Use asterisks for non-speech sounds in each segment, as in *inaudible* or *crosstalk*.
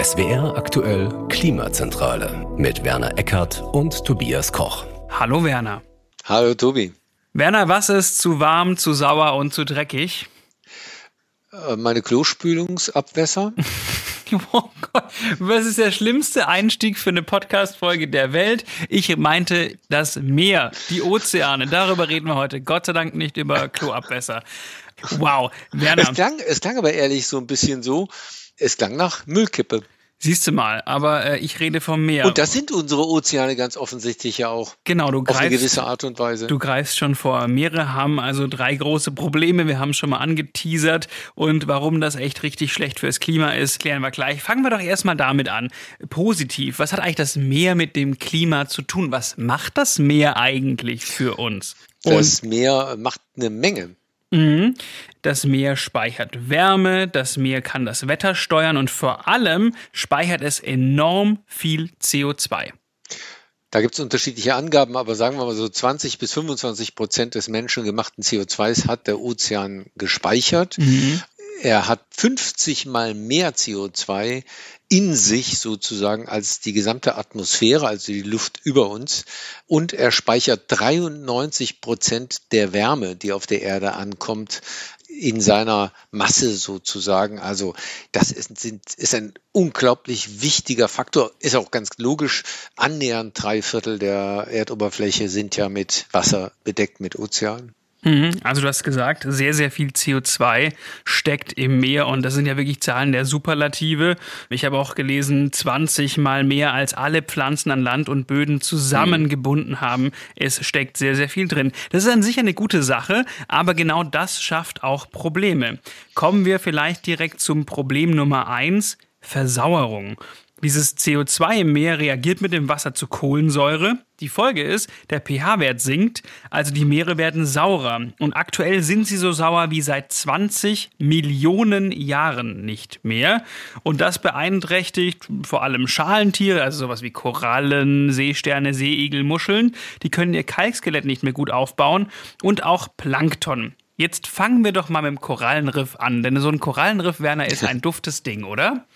SWR aktuell Klimazentrale mit Werner Eckert und Tobias Koch. Hallo Werner. Hallo Tobi. Werner, was ist zu warm, zu sauer und zu dreckig? Äh, meine Klospülungsabwässer. *laughs* Oh Gott, was ist der schlimmste Einstieg für eine Podcast-Folge der Welt? Ich meinte das Meer, die Ozeane. Darüber reden wir heute. Gott sei Dank nicht über Kloabwässer. Wow, Werner. Es klang, es klang aber ehrlich so ein bisschen so, es klang nach Müllkippe. Siehst du mal, aber äh, ich rede vom Meer. Und das sind unsere Ozeane ganz offensichtlich ja auch. Genau, du greifst. Auf eine gewisse Art und Weise. Du greifst schon vor. Meere haben also drei große Probleme. Wir haben schon mal angeteasert. Und warum das echt richtig schlecht fürs Klima ist, klären wir gleich. Fangen wir doch erstmal damit an. Positiv. Was hat eigentlich das Meer mit dem Klima zu tun? Was macht das Meer eigentlich für uns? Und das Meer macht eine Menge. Mhm. Das Meer speichert Wärme, das Meer kann das Wetter steuern und vor allem speichert es enorm viel CO2. Da gibt es unterschiedliche Angaben, aber sagen wir mal so 20 bis 25 Prozent des menschengemachten CO2s hat der Ozean gespeichert. Mhm. Er hat 50 mal mehr CO2 in sich sozusagen als die gesamte Atmosphäre, also die Luft über uns. Und er speichert 93 Prozent der Wärme, die auf der Erde ankommt, in seiner Masse sozusagen. Also das ist, ist ein unglaublich wichtiger Faktor. Ist auch ganz logisch. Annähernd drei Viertel der Erdoberfläche sind ja mit Wasser bedeckt, mit Ozean. Mhm. Also du hast gesagt, sehr, sehr viel CO2 steckt im Meer und das sind ja wirklich Zahlen der Superlative. Ich habe auch gelesen, 20 mal mehr als alle Pflanzen an Land und Böden zusammengebunden haben. Es steckt sehr, sehr viel drin. Das ist an sich eine gute Sache, aber genau das schafft auch Probleme. Kommen wir vielleicht direkt zum Problem Nummer eins. Versauerung. Dieses CO2 im Meer reagiert mit dem Wasser zu Kohlensäure. Die Folge ist, der pH-Wert sinkt, also die Meere werden saurer. Und aktuell sind sie so sauer wie seit 20 Millionen Jahren nicht mehr. Und das beeinträchtigt vor allem Schalentiere, also sowas wie Korallen, Seesterne, Seeigel, Muscheln. Die können ihr Kalkskelett nicht mehr gut aufbauen. Und auch Plankton. Jetzt fangen wir doch mal mit dem Korallenriff an, denn so ein Korallenriff, Werner, ist ein duftes Ding, oder?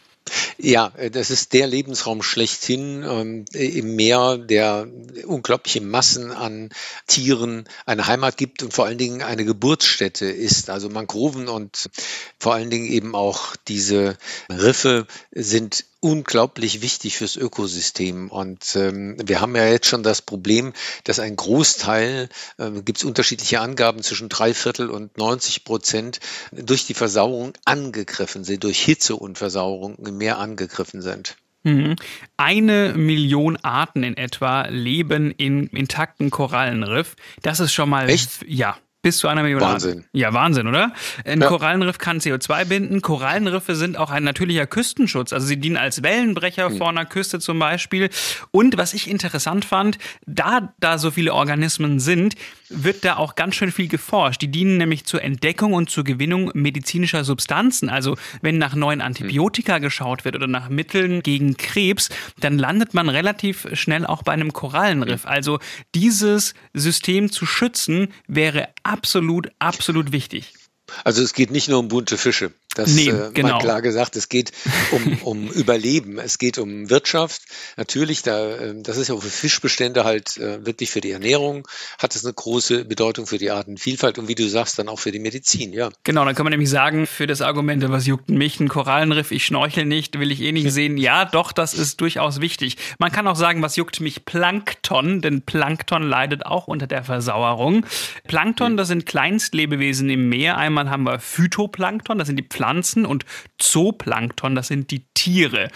Ja, äh, das ist der Lebensraum schlechthin ähm, im Meer, der unglaubliche Massen an Tieren eine Heimat gibt und vor allen Dingen eine Geburtsstätte ist. Also Mangroven und vor allen Dingen eben auch diese Riffe sind unglaublich wichtig fürs Ökosystem. Und ähm, wir haben ja jetzt schon das Problem, dass ein Großteil, äh, gibt es unterschiedliche Angaben zwischen drei Viertel und 90 Prozent, durch die Versauerung angegriffen sind, durch Hitze und Versauerung mehr angegriffen sind. Mhm. Eine Million Arten in etwa leben in intakten Korallenriff. Das ist schon mal. Echt? Ja. Bis zu einer Million Wahnsinn. Arten. Ja, Wahnsinn, oder? Ein ja. Korallenriff kann CO2 binden. Korallenriffe sind auch ein natürlicher Küstenschutz. Also sie dienen als Wellenbrecher mhm. vor einer Küste zum Beispiel. Und was ich interessant fand, da da so viele Organismen sind, wird da auch ganz schön viel geforscht. Die dienen nämlich zur Entdeckung und zur Gewinnung medizinischer Substanzen. Also wenn nach neuen Antibiotika geschaut wird oder nach Mitteln gegen Krebs, dann landet man relativ schnell auch bei einem Korallenriff. Also dieses System zu schützen wäre absolut, absolut wichtig. Also es geht nicht nur um bunte Fische. Das nee, äh, genau. mal klar gesagt. Es geht um, *laughs* um Überleben, es geht um Wirtschaft. Natürlich, da, äh, das ist ja auch für Fischbestände halt äh, wirklich für die Ernährung, hat es eine große Bedeutung für die Artenvielfalt und wie du sagst, dann auch für die Medizin, ja. Genau, dann kann man nämlich sagen, für das Argument, was juckt mich ein Korallenriff, ich schnorchel nicht, will ich eh nicht sehen. Ja, doch, das ist durchaus wichtig. Man kann auch sagen, was juckt mich Plankton, denn Plankton leidet auch unter der Versauerung. Plankton, das sind Kleinstlebewesen im Meer. Einmal haben wir Phytoplankton, das sind die Pflanzen Pflanzen und Zooplankton, das sind die Tiere.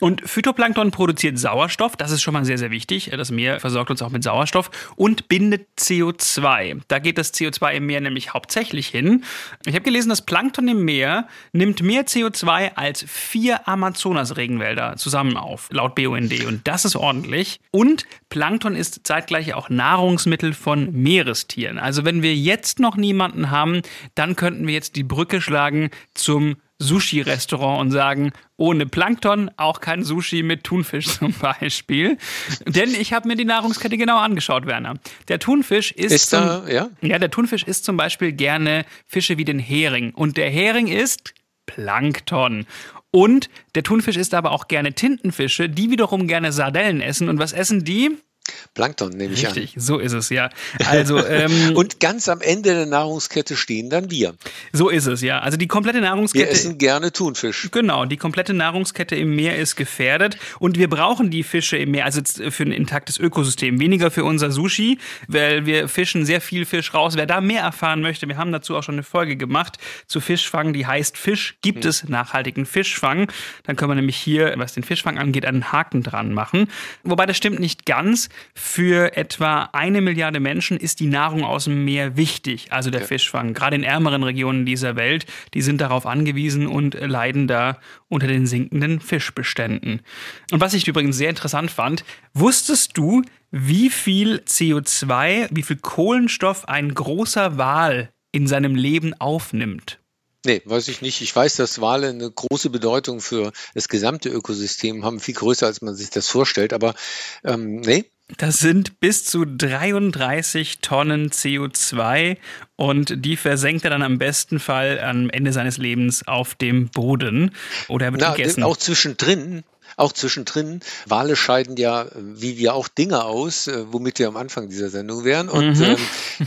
Und Phytoplankton produziert Sauerstoff, das ist schon mal sehr, sehr wichtig. Das Meer versorgt uns auch mit Sauerstoff und bindet CO2. Da geht das CO2 im Meer nämlich hauptsächlich hin. Ich habe gelesen, das Plankton im Meer nimmt mehr CO2 als vier Amazonas-Regenwälder zusammen auf, laut BUND. Und das ist ordentlich. Und Plankton ist zeitgleich auch Nahrungsmittel von Meerestieren. Also wenn wir jetzt noch niemanden haben, dann könnten wir jetzt die Brücke schlagen zum Sushi-Restaurant und sagen, ohne Plankton auch kein Sushi mit Thunfisch *laughs* zum Beispiel. Denn ich habe mir die Nahrungskette genau angeschaut, Werner. Der Thunfisch ist, ist zum, da, ja? ja, der Thunfisch isst zum Beispiel gerne Fische wie den Hering. Und der Hering ist Plankton. Und der Thunfisch isst aber auch gerne Tintenfische, die wiederum gerne Sardellen essen. Und was essen die? Plankton, nehme ich Richtig, an. so ist es, ja. Also, ähm, *laughs* und ganz am Ende der Nahrungskette stehen dann wir. So ist es, ja. Also die komplette Nahrungskette. Wir essen gerne Thunfisch. Genau, die komplette Nahrungskette im Meer ist gefährdet und wir brauchen die Fische im Meer, also für ein intaktes Ökosystem. Weniger für unser Sushi, weil wir fischen sehr viel Fisch raus. Wer da mehr erfahren möchte, wir haben dazu auch schon eine Folge gemacht zu Fischfang, die heißt Fisch, gibt hm. es nachhaltigen Fischfang? Dann können wir nämlich hier, was den Fischfang angeht, einen Haken dran machen. Wobei das stimmt nicht ganz. Für etwa eine Milliarde Menschen ist die Nahrung aus dem Meer wichtig, also der ja. Fischfang. Gerade in ärmeren Regionen dieser Welt, die sind darauf angewiesen und leiden da unter den sinkenden Fischbeständen. Und was ich übrigens sehr interessant fand, wusstest du, wie viel CO2, wie viel Kohlenstoff ein großer Wal in seinem Leben aufnimmt? Nee, weiß ich nicht. Ich weiß, dass Wale eine große Bedeutung für das gesamte Ökosystem haben, viel größer, als man sich das vorstellt. Aber ähm, nee, das sind bis zu 33 Tonnen CO2 und die versenkt er dann am besten Fall am Ende seines Lebens auf dem Boden oder er wird Na, gegessen. Auch zwischendrin auch zwischendrin. Wale scheiden ja, wie wir auch Dinge aus, äh, womit wir am Anfang dieser Sendung wären. Und mhm. ähm,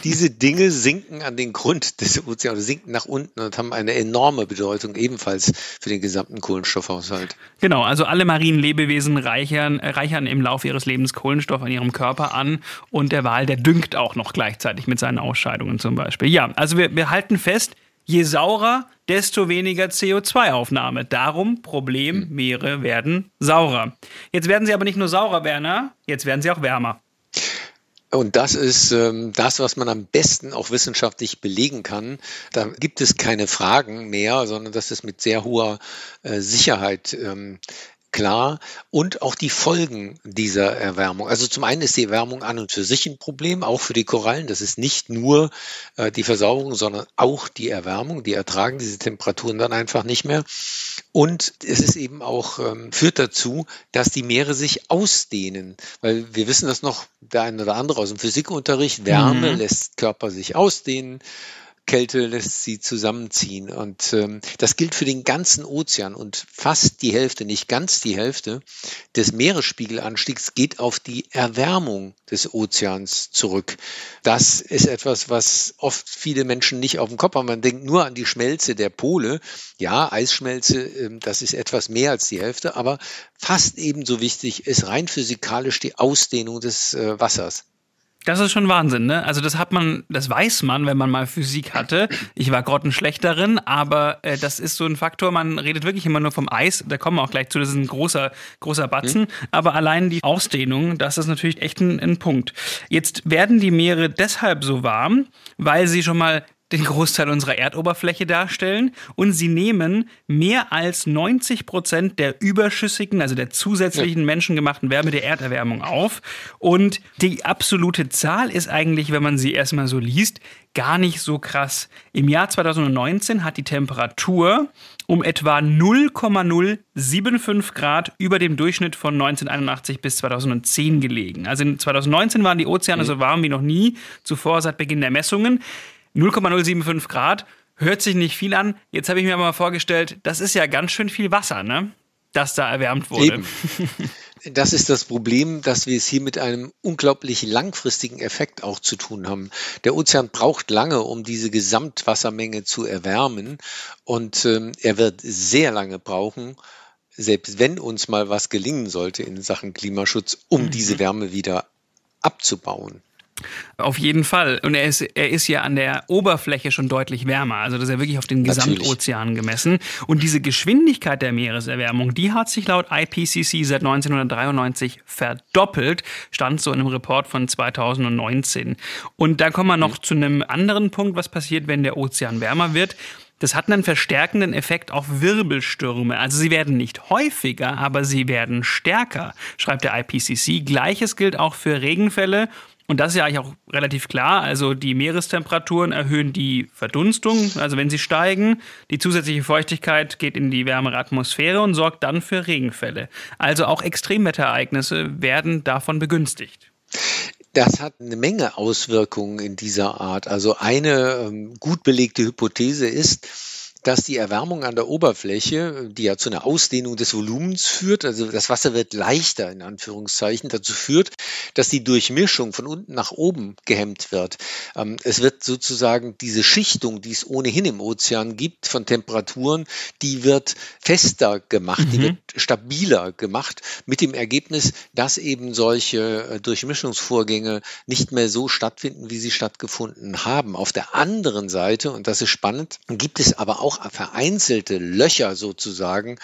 diese Dinge sinken an den Grund *laughs* des Ozeans, sinken nach unten und haben eine enorme Bedeutung ebenfalls für den gesamten Kohlenstoffhaushalt. Genau, also alle marinen Lebewesen reichern, reichern im Laufe ihres Lebens Kohlenstoff an ihrem Körper an und der Wal, der düngt auch noch gleichzeitig mit seinen Ausscheidungen zum Beispiel. Ja, also wir, wir halten fest, Je saurer, desto weniger CO2-Aufnahme. Darum Problem, hm. Meere werden saurer. Jetzt werden sie aber nicht nur saurer, Werner, jetzt werden sie auch wärmer. Und das ist ähm, das, was man am besten auch wissenschaftlich belegen kann. Da gibt es keine Fragen mehr, sondern das ist mit sehr hoher äh, Sicherheit ähm, klar und auch die Folgen dieser Erwärmung. Also zum einen ist die Erwärmung an und für sich ein Problem, auch für die Korallen. Das ist nicht nur äh, die Versauerung, sondern auch die Erwärmung. Die ertragen diese Temperaturen dann einfach nicht mehr. Und es ist eben auch, ähm, führt dazu, dass die Meere sich ausdehnen. Weil wir wissen das noch, der eine oder andere aus dem Physikunterricht, Wärme mhm. lässt Körper sich ausdehnen. Kälte lässt sie zusammenziehen. Und ähm, das gilt für den ganzen Ozean. Und fast die Hälfte, nicht ganz die Hälfte des Meeresspiegelanstiegs geht auf die Erwärmung des Ozeans zurück. Das ist etwas, was oft viele Menschen nicht auf dem Kopf haben. Man denkt nur an die Schmelze der Pole. Ja, Eisschmelze, ähm, das ist etwas mehr als die Hälfte, aber fast ebenso wichtig ist rein physikalisch die Ausdehnung des äh, Wassers. Das ist schon Wahnsinn, ne? Also das hat man, das weiß man, wenn man mal Physik hatte. Ich war grottenschlecht darin, aber äh, das ist so ein Faktor. Man redet wirklich immer nur vom Eis. Da kommen wir auch gleich zu. Das ist ein großer, großer Batzen. Mhm. Aber allein die Ausdehnung, das ist natürlich echt ein, ein Punkt. Jetzt werden die Meere deshalb so warm, weil sie schon mal den Großteil unserer Erdoberfläche darstellen und sie nehmen mehr als 90 Prozent der überschüssigen, also der zusätzlichen menschengemachten Wärme der Erderwärmung auf. Und die absolute Zahl ist eigentlich, wenn man sie erstmal so liest, gar nicht so krass. Im Jahr 2019 hat die Temperatur um etwa 0,075 Grad über dem Durchschnitt von 1981 bis 2010 gelegen. Also in 2019 waren die Ozeane mhm. so warm wie noch nie zuvor seit Beginn der Messungen. 0,075 Grad hört sich nicht viel an. Jetzt habe ich mir aber mal vorgestellt, das ist ja ganz schön viel Wasser, ne? Das da erwärmt wurde. Eben. *laughs* Das ist das Problem, dass wir es hier mit einem unglaublich langfristigen Effekt auch zu tun haben. Der Ozean braucht lange, um diese Gesamtwassermenge zu erwärmen. Und ähm, er wird sehr lange brauchen, selbst wenn uns mal was gelingen sollte in Sachen Klimaschutz, um mhm. diese Wärme wieder abzubauen. Auf jeden Fall. Und er ist, er ist ja an der Oberfläche schon deutlich wärmer. Also das ist ja wirklich auf den Gesamtozean gemessen. Und diese Geschwindigkeit der Meereserwärmung, die hat sich laut IPCC seit 1993 verdoppelt, stand so in einem Report von 2019. Und da kommen wir noch mhm. zu einem anderen Punkt, was passiert, wenn der Ozean wärmer wird. Das hat einen verstärkenden Effekt auf Wirbelstürme. Also sie werden nicht häufiger, aber sie werden stärker, schreibt der IPCC. Gleiches gilt auch für Regenfälle und das ist ja eigentlich auch relativ klar. Also die Meerestemperaturen erhöhen die Verdunstung, also wenn sie steigen. Die zusätzliche Feuchtigkeit geht in die wärmere Atmosphäre und sorgt dann für Regenfälle. Also auch Extremwetterereignisse werden davon begünstigt. Das hat eine Menge Auswirkungen in dieser Art. Also eine ähm, gut belegte Hypothese ist, dass die Erwärmung an der Oberfläche, die ja zu einer Ausdehnung des Volumens führt, also das Wasser wird leichter in Anführungszeichen, dazu führt, dass die Durchmischung von unten nach oben gehemmt wird. Ähm, es wird sozusagen diese Schichtung, die es ohnehin im Ozean gibt, von Temperaturen, die wird fester gemacht, mhm. die wird stabiler gemacht, mit dem Ergebnis, dass eben solche äh, Durchmischungsvorgänge nicht mehr so stattfinden, wie sie stattgefunden haben. Auf der anderen Seite, und das ist spannend, gibt es aber auch vereinzelte Löcher sozusagen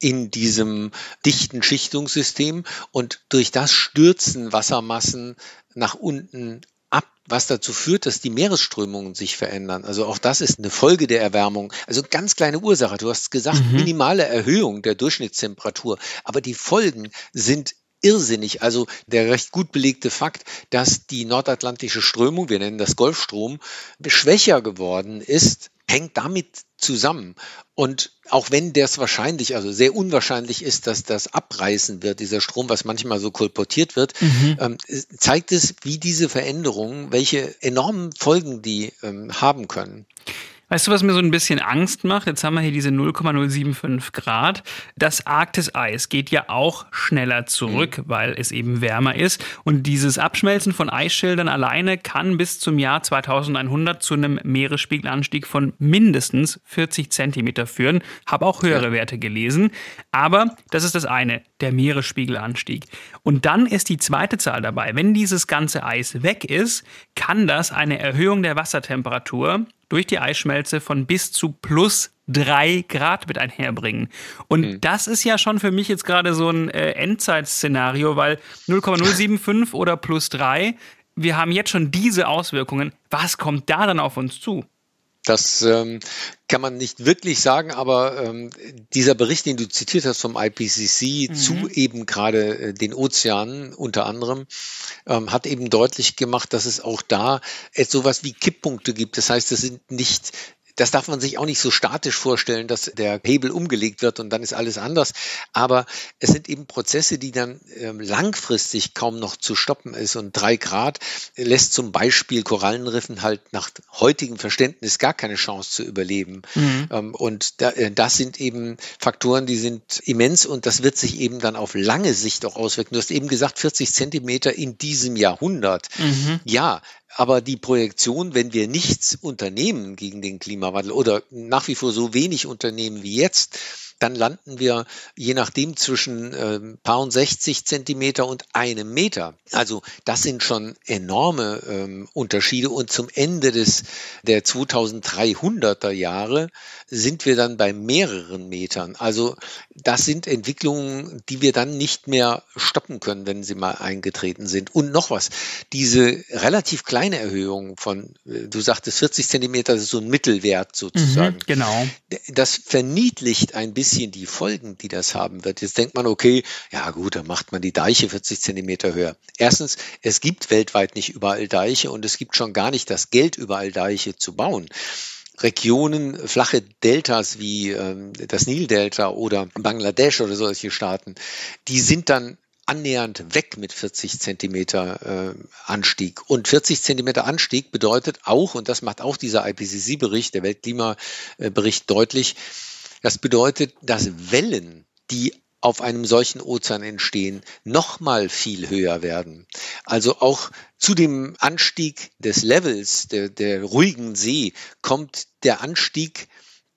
in diesem dichten Schichtungssystem und durch das stürzen Wassermassen nach unten ab, was dazu führt, dass die Meeresströmungen sich verändern. Also auch das ist eine Folge der Erwärmung. Also ganz kleine Ursache. Du hast gesagt, mhm. minimale Erhöhung der Durchschnittstemperatur. Aber die Folgen sind irrsinnig. Also der recht gut belegte Fakt, dass die nordatlantische Strömung, wir nennen das Golfstrom, schwächer geworden ist, hängt damit zusammen. Und auch wenn das wahrscheinlich, also sehr unwahrscheinlich ist, dass das abreißen wird, dieser Strom, was manchmal so kolportiert wird, mhm. ähm, zeigt es, wie diese Veränderungen, welche enormen Folgen die ähm, haben können. Weißt du, was mir so ein bisschen Angst macht? Jetzt haben wir hier diese 0,075 Grad. Das Arktiseis geht ja auch schneller zurück, mhm. weil es eben wärmer ist. Und dieses Abschmelzen von Eisschildern alleine kann bis zum Jahr 2100 zu einem Meeresspiegelanstieg von mindestens 40 Zentimeter führen. Habe auch höhere ja. Werte gelesen. Aber das ist das eine, der Meeresspiegelanstieg. Und dann ist die zweite Zahl dabei. Wenn dieses ganze Eis weg ist, kann das eine Erhöhung der Wassertemperatur durch die Eisschmelze von bis zu plus drei Grad mit einherbringen. Und mhm. das ist ja schon für mich jetzt gerade so ein äh, Endzeitszenario, weil 0,075 oder plus drei, wir haben jetzt schon diese Auswirkungen. Was kommt da dann auf uns zu? Das ähm, kann man nicht wirklich sagen, aber ähm, dieser Bericht, den du zitiert hast vom IPCC mhm. zu eben gerade äh, den Ozeanen unter anderem, ähm, hat eben deutlich gemacht, dass es auch da etwas wie Kipppunkte gibt. Das heißt, es sind nicht das darf man sich auch nicht so statisch vorstellen, dass der Hebel umgelegt wird und dann ist alles anders. Aber es sind eben Prozesse, die dann ähm, langfristig kaum noch zu stoppen ist. Und drei Grad lässt zum Beispiel Korallenriffen halt nach heutigem Verständnis gar keine Chance zu überleben. Mhm. Ähm, und da, äh, das sind eben Faktoren, die sind immens und das wird sich eben dann auf lange Sicht auch auswirken. Du hast eben gesagt, 40 Zentimeter in diesem Jahrhundert. Mhm. Ja, aber die Projektion, wenn wir nichts unternehmen gegen den Klimawandel oder nach wie vor so wenig unternehmen wie jetzt, dann landen wir je nachdem zwischen äh, paar und 60 Zentimeter und einem Meter. Also das sind schon enorme ähm, Unterschiede und zum Ende des der 2300er Jahre sind wir dann bei mehreren Metern. Also das sind Entwicklungen, die wir dann nicht mehr stoppen können, wenn sie mal eingetreten sind. Und noch was, diese relativ kleine Erhöhung von, äh, du sagtest 40 Zentimeter, das ist so ein Mittelwert sozusagen. Mhm, genau. Das verniedlicht ein bisschen die Folgen, die das haben wird. Jetzt denkt man, okay, ja gut, dann macht man die Deiche 40 Zentimeter höher. Erstens, es gibt weltweit nicht überall Deiche und es gibt schon gar nicht das Geld, überall Deiche zu bauen. Regionen, flache Deltas wie ähm, das Nildelta oder Bangladesch oder solche Staaten, die sind dann annähernd weg mit 40 Zentimeter äh, Anstieg. Und 40 Zentimeter Anstieg bedeutet auch, und das macht auch dieser IPCC-Bericht, der Weltklimabericht deutlich, das bedeutet, dass Wellen, die auf einem solchen Ozean entstehen, noch mal viel höher werden. Also auch zu dem Anstieg des Levels der, der ruhigen See kommt der Anstieg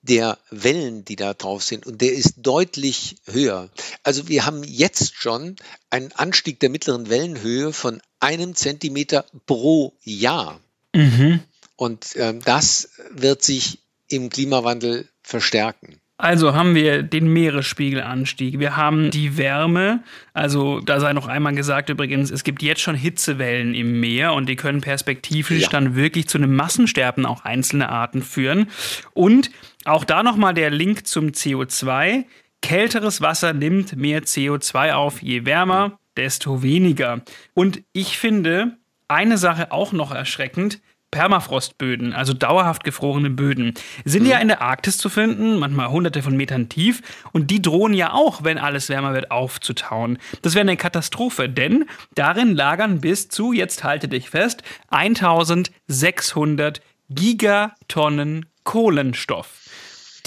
der Wellen, die da drauf sind, und der ist deutlich höher. Also wir haben jetzt schon einen Anstieg der mittleren Wellenhöhe von einem Zentimeter pro Jahr. Mhm. Und äh, das wird sich im Klimawandel verstärken. Also haben wir den Meeresspiegelanstieg, wir haben die Wärme, also da sei noch einmal gesagt übrigens, es gibt jetzt schon Hitzewellen im Meer und die können perspektivisch ja. dann wirklich zu einem Massensterben auch einzelner Arten führen. Und auch da nochmal der Link zum CO2. Kälteres Wasser nimmt mehr CO2 auf, je wärmer, desto weniger. Und ich finde eine Sache auch noch erschreckend, Permafrostböden, also dauerhaft gefrorene Böden, sind mhm. ja in der Arktis zu finden, manchmal hunderte von Metern tief. Und die drohen ja auch, wenn alles wärmer wird, aufzutauen. Das wäre eine Katastrophe, denn darin lagern bis zu, jetzt halte dich fest, 1600 Gigatonnen Kohlenstoff.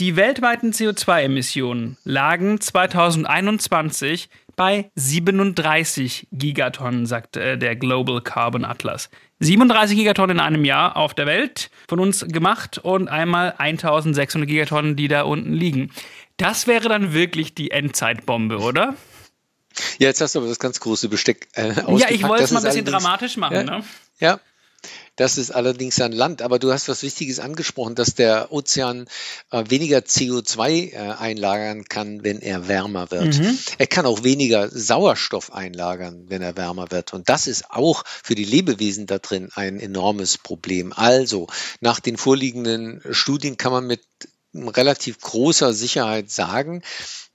Die weltweiten CO2-Emissionen lagen 2021 bei 37 Gigatonnen, sagt äh, der Global Carbon Atlas. 37 Gigatonnen in einem Jahr auf der Welt von uns gemacht und einmal 1600 Gigatonnen, die da unten liegen. Das wäre dann wirklich die Endzeitbombe, oder? Ja, jetzt hast du aber das ganz große Besteck äh, Ja, ich wollte es mal ein bisschen dramatisch machen. Ja, ne? ja, das ist allerdings ein Land. Aber du hast was Wichtiges angesprochen, dass der Ozean äh, weniger CO2 äh, einlagern kann, wenn er wärmer wird. Mhm. Er kann auch weniger Sauerstoff einlagern, wenn er wärmer wird. Und das ist auch für die Lebewesen da drin ein enormes Problem. Also, nach den vorliegenden Studien kann man mit relativ großer Sicherheit sagen,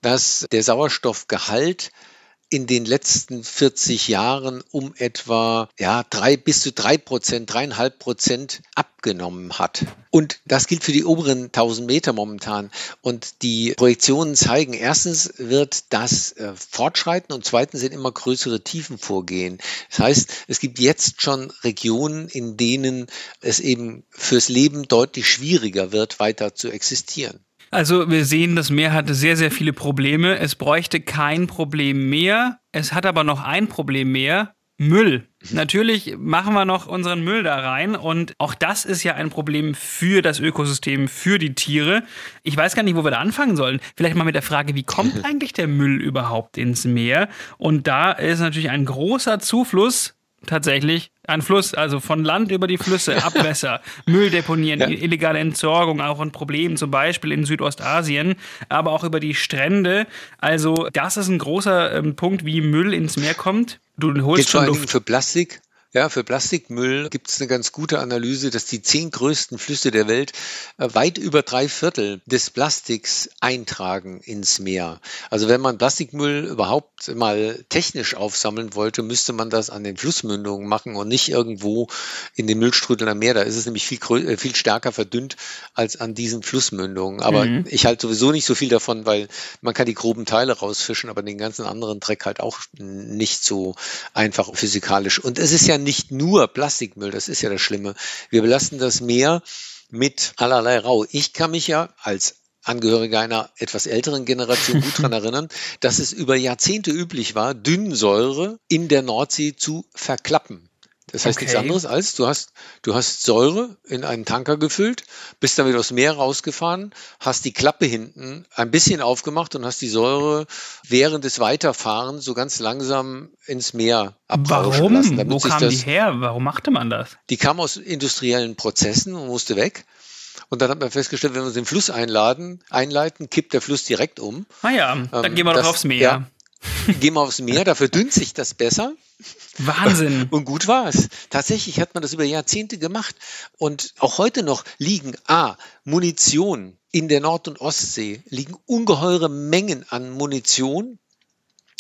dass der Sauerstoffgehalt in den letzten 40 Jahren um etwa ja, drei bis zu drei Prozent, dreieinhalb Prozent abgenommen hat. Und das gilt für die oberen 1000 Meter momentan. Und die Projektionen zeigen, erstens wird das äh, fortschreiten und zweitens sind immer größere Tiefen vorgehen. Das heißt, es gibt jetzt schon Regionen, in denen es eben fürs Leben deutlich schwieriger wird, weiter zu existieren. Also wir sehen, das Meer hat sehr, sehr viele Probleme. Es bräuchte kein Problem mehr. Es hat aber noch ein Problem mehr. Müll. Natürlich machen wir noch unseren Müll da rein und auch das ist ja ein Problem für das Ökosystem, für die Tiere. Ich weiß gar nicht, wo wir da anfangen sollen. Vielleicht mal mit der Frage, wie kommt *laughs* eigentlich der Müll überhaupt ins Meer? Und da ist natürlich ein großer Zufluss tatsächlich ein Fluss, also von Land über die Flüsse, *laughs* Abwässer, Müll deponieren, ja. illegale Entsorgung, auch ein Problem, zum Beispiel in Südostasien, aber auch über die Strände. Also das ist ein großer ähm, Punkt, wie Müll ins Meer kommt. Du holst Geht schon Luft. für Plastik ja, für Plastikmüll gibt es eine ganz gute Analyse, dass die zehn größten Flüsse der Welt äh, weit über drei Viertel des Plastiks eintragen ins Meer. Also wenn man Plastikmüll überhaupt mal technisch aufsammeln wollte, müsste man das an den Flussmündungen machen und nicht irgendwo in den Müllstrudel am Meer. Da ist es nämlich viel, äh, viel stärker verdünnt als an diesen Flussmündungen. Aber mhm. ich halte sowieso nicht so viel davon, weil man kann die groben Teile rausfischen, aber den ganzen anderen Dreck halt auch nicht so einfach physikalisch. Und es ist ja nicht nur Plastikmüll, das ist ja das Schlimme. Wir belasten das Meer mit allerlei Rau. Ich kann mich ja als Angehörige einer etwas älteren Generation gut daran *laughs* erinnern, dass es über Jahrzehnte üblich war, Dünnsäure in der Nordsee zu verklappen. Das heißt okay. nichts anderes als, du hast, du hast Säure in einen Tanker gefüllt, bist damit aus Meer rausgefahren, hast die Klappe hinten ein bisschen aufgemacht und hast die Säure während des Weiterfahrens so ganz langsam ins Meer abrauschen lassen. Warum? Wo kam das, die her? Warum machte man das? Die kam aus industriellen Prozessen und musste weg. Und dann hat man festgestellt, wenn wir den Fluss einladen, einleiten, kippt der Fluss direkt um. Ah ja, dann ähm, gehen wir doch aufs Meer. Ja, gehen wir aufs Meer, da verdünnt sich das besser. Wahnsinn. *laughs* Und gut war es. Tatsächlich hat man das über Jahrzehnte gemacht. Und auch heute noch liegen A, Munition in der Nord- und Ostsee, liegen ungeheure Mengen an Munition.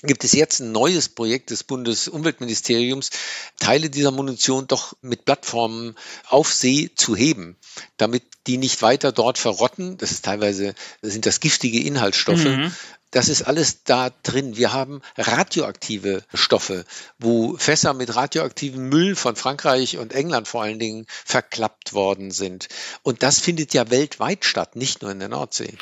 Gibt es jetzt ein neues Projekt des Bundesumweltministeriums, Teile dieser Munition doch mit Plattformen auf See zu heben, damit die nicht weiter dort verrotten. Das ist teilweise, das sind das giftige Inhaltsstoffe, mhm. Das ist alles da drin. Wir haben radioaktive Stoffe, wo Fässer mit radioaktivem Müll von Frankreich und England vor allen Dingen verklappt worden sind. Und das findet ja weltweit statt, nicht nur in der Nordsee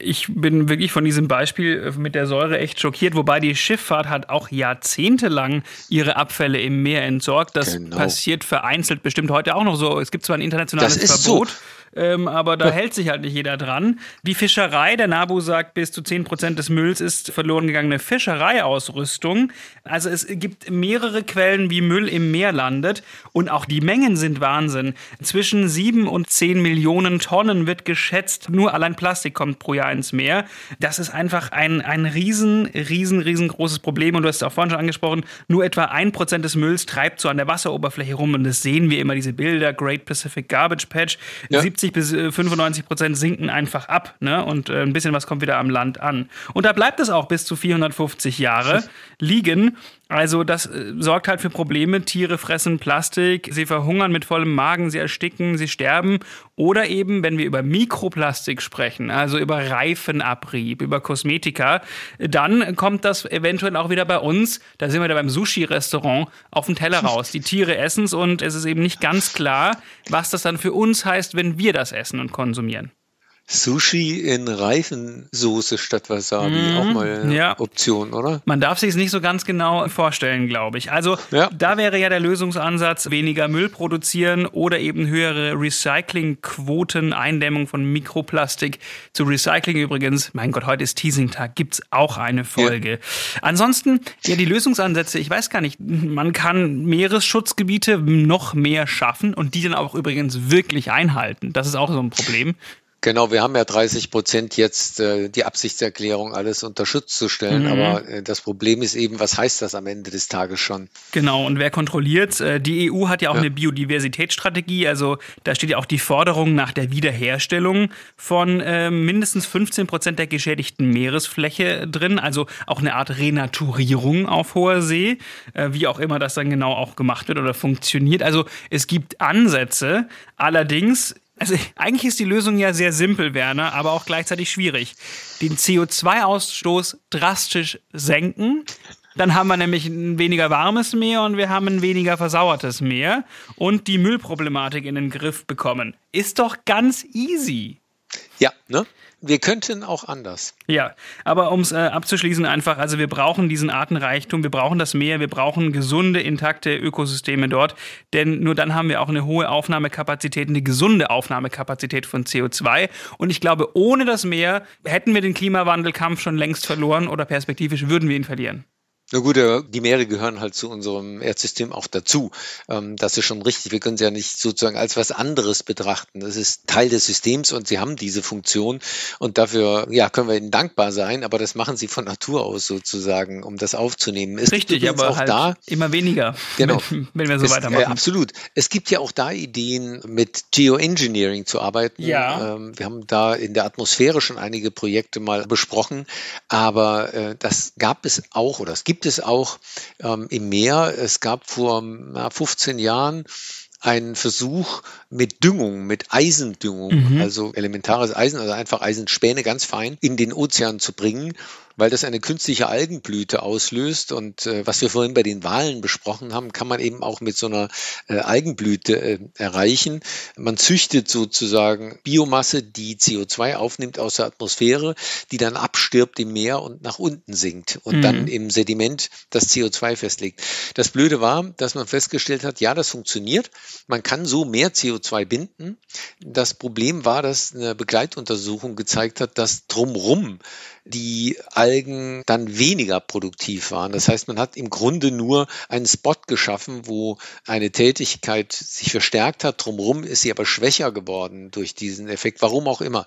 ich bin wirklich von diesem Beispiel mit der Säure echt schockiert, wobei die Schifffahrt hat auch jahrzehntelang ihre Abfälle im Meer entsorgt. Das genau. passiert vereinzelt bestimmt heute auch noch so. Es gibt zwar ein internationales Verbot. So ähm, aber da hält sich halt nicht jeder dran. Die Fischerei, der NABU sagt, bis zu 10 Prozent des Mülls ist verloren gegangene Fischereiausrüstung. Also es gibt mehrere Quellen, wie Müll im Meer landet und auch die Mengen sind Wahnsinn. Zwischen 7 und 10 Millionen Tonnen wird geschätzt, nur allein Plastik kommt pro Jahr ins Meer. Das ist einfach ein, ein riesen, riesen, riesengroßes Problem und du hast es auch vorhin schon angesprochen, nur etwa ein Prozent des Mülls treibt so an der Wasseroberfläche rum und das sehen wir immer, diese Bilder, Great Pacific Garbage Patch. Ja. 70 bis 95 äh, Prozent sinken einfach ab ne? und äh, ein bisschen was kommt wieder am Land an. Und da bleibt es auch bis zu 450 Jahre liegen. Also das äh, sorgt halt für Probleme. Tiere fressen Plastik, sie verhungern mit vollem Magen, sie ersticken, sie sterben. Oder eben, wenn wir über Mikroplastik sprechen, also über Reifenabrieb, über Kosmetika, dann kommt das eventuell auch wieder bei uns, da sind wir da beim Sushi-Restaurant, auf den Teller raus. Die Tiere essen es und es ist eben nicht ganz klar, was das dann für uns heißt, wenn wir das essen und konsumieren. Sushi in Reifensoße statt Wasabi, mm, auch mal eine ja. Option, oder? Man darf sich es nicht so ganz genau vorstellen, glaube ich. Also ja. da wäre ja der Lösungsansatz, weniger Müll produzieren oder eben höhere Recyclingquoten, Eindämmung von Mikroplastik. Zu Recycling übrigens, mein Gott, heute ist Teasing-Tag, gibt es auch eine Folge. Ja. Ansonsten, ja, die Lösungsansätze, ich weiß gar nicht, man kann Meeresschutzgebiete noch mehr schaffen und die dann auch übrigens wirklich einhalten. Das ist auch so ein Problem. Genau, wir haben ja 30 Prozent jetzt äh, die Absichtserklärung, alles unter Schutz zu stellen. Mhm. Aber äh, das Problem ist eben, was heißt das am Ende des Tages schon? Genau, und wer kontrolliert? Äh, die EU hat ja auch ja. eine Biodiversitätsstrategie. Also da steht ja auch die Forderung nach der Wiederherstellung von äh, mindestens 15 Prozent der geschädigten Meeresfläche drin. Also auch eine Art Renaturierung auf hoher See, äh, wie auch immer das dann genau auch gemacht wird oder funktioniert. Also es gibt Ansätze. Allerdings also eigentlich ist die Lösung ja sehr simpel, Werner, aber auch gleichzeitig schwierig. Den CO2-Ausstoß drastisch senken. Dann haben wir nämlich ein weniger warmes Meer und wir haben ein weniger versauertes Meer und die Müllproblematik in den Griff bekommen. Ist doch ganz easy. Ja, ne? Wir könnten auch anders. Ja, aber um es äh, abzuschließen einfach, also wir brauchen diesen Artenreichtum, wir brauchen das Meer, wir brauchen gesunde, intakte Ökosysteme dort, denn nur dann haben wir auch eine hohe Aufnahmekapazität, eine gesunde Aufnahmekapazität von CO2. Und ich glaube, ohne das Meer hätten wir den Klimawandelkampf schon längst verloren oder perspektivisch würden wir ihn verlieren. Na gut, äh, die Meere gehören halt zu unserem Erdsystem auch dazu. Ähm, das ist schon richtig. Wir können sie ja nicht sozusagen als was anderes betrachten. Das ist Teil des Systems und sie haben diese Funktion und dafür ja, können wir ihnen dankbar sein, aber das machen sie von Natur aus sozusagen, um das aufzunehmen. Es richtig, aber auch halt da immer weniger, genau, *laughs* wenn, wenn wir so es, weitermachen. Äh, absolut. Es gibt ja auch da Ideen, mit Geoengineering zu arbeiten. Ja. Ähm, wir haben da in der Atmosphäre schon einige Projekte mal besprochen, aber äh, das gab es auch oder es gibt gibt es auch ähm, im Meer. Es gab vor na, 15 Jahren einen Versuch mit Düngung, mit Eisendüngung, mhm. also elementares Eisen, also einfach Eisenspäne ganz fein, in den Ozean zu bringen weil das eine künstliche Algenblüte auslöst. Und äh, was wir vorhin bei den Wahlen besprochen haben, kann man eben auch mit so einer äh, Algenblüte äh, erreichen. Man züchtet sozusagen Biomasse, die CO2 aufnimmt aus der Atmosphäre, die dann abstirbt im Meer und nach unten sinkt und mhm. dann im Sediment das CO2 festlegt. Das Blöde war, dass man festgestellt hat, ja, das funktioniert. Man kann so mehr CO2 binden. Das Problem war, dass eine Begleituntersuchung gezeigt hat, dass drumrum die Algen dann weniger produktiv waren. Das heißt, man hat im Grunde nur einen Spot geschaffen, wo eine Tätigkeit sich verstärkt hat. Drumherum ist sie aber schwächer geworden durch diesen Effekt, warum auch immer.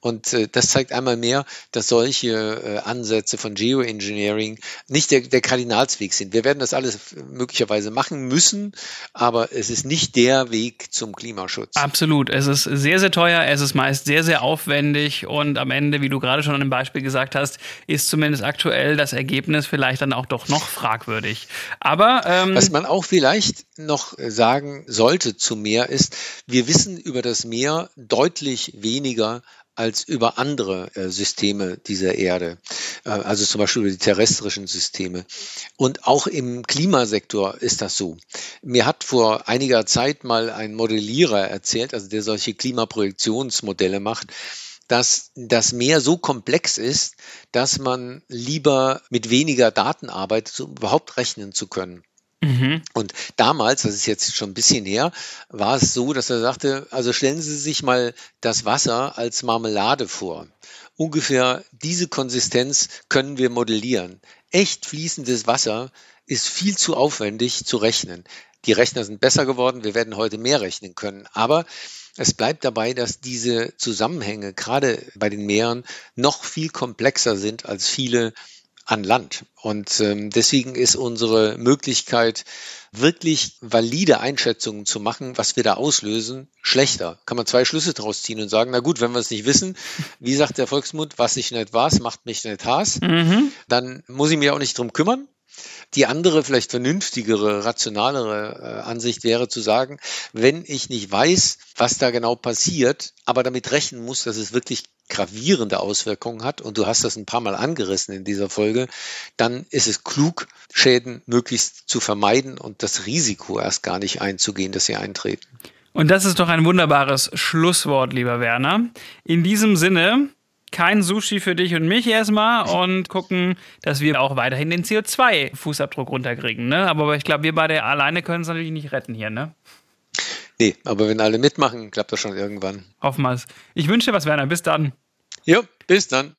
Und äh, das zeigt einmal mehr, dass solche äh, Ansätze von Geoengineering nicht der, der Kardinalsweg sind. Wir werden das alles möglicherweise machen müssen, aber es ist nicht der Weg zum Klimaschutz. Absolut. Es ist sehr, sehr teuer. Es ist meist sehr, sehr aufwendig und am Ende, wie du gerade schon an einem Beispiel gesagt gesagt hast, ist zumindest aktuell das Ergebnis vielleicht dann auch doch noch fragwürdig. Aber ähm, was man auch vielleicht noch sagen sollte zu Meer ist, wir wissen über das Meer deutlich weniger als über andere äh, Systeme dieser Erde, äh, also zum Beispiel über die terrestrischen Systeme. Und auch im Klimasektor ist das so. Mir hat vor einiger Zeit mal ein Modellierer erzählt, also der solche Klimaprojektionsmodelle macht, dass das Meer so komplex ist, dass man lieber mit weniger Daten arbeitet, um überhaupt rechnen zu können. Mhm. Und damals, das ist jetzt schon ein bisschen her, war es so, dass er sagte, also stellen Sie sich mal das Wasser als Marmelade vor. Ungefähr diese Konsistenz können wir modellieren. Echt fließendes Wasser ist viel zu aufwendig zu rechnen. Die Rechner sind besser geworden, wir werden heute mehr rechnen können. Aber es bleibt dabei, dass diese Zusammenhänge gerade bei den Meeren noch viel komplexer sind als viele an Land. Und ähm, deswegen ist unsere Möglichkeit, wirklich valide Einschätzungen zu machen, was wir da auslösen, schlechter. Kann man zwei Schlüsse draus ziehen und sagen, na gut, wenn wir es nicht wissen, wie sagt der Volksmund, was ich nicht weiß, macht mich nicht Hass, mhm. dann muss ich mich auch nicht drum kümmern. Die andere, vielleicht vernünftigere, rationalere äh, Ansicht wäre zu sagen, wenn ich nicht weiß, was da genau passiert, aber damit rechnen muss, dass es wirklich gravierende Auswirkungen hat, und du hast das ein paar Mal angerissen in dieser Folge, dann ist es klug, Schäden möglichst zu vermeiden und das Risiko erst gar nicht einzugehen, dass sie eintreten. Und das ist doch ein wunderbares Schlusswort, lieber Werner. In diesem Sinne, kein Sushi für dich und mich erstmal und gucken, dass wir auch weiterhin den CO2-Fußabdruck runterkriegen. Ne? Aber ich glaube, wir beide alleine können es natürlich nicht retten hier, ne? Nee, aber wenn alle mitmachen, klappt das schon irgendwann. Hoffen wir es. Ich wünsche dir was, Werner. Bis dann. Jo, bis dann.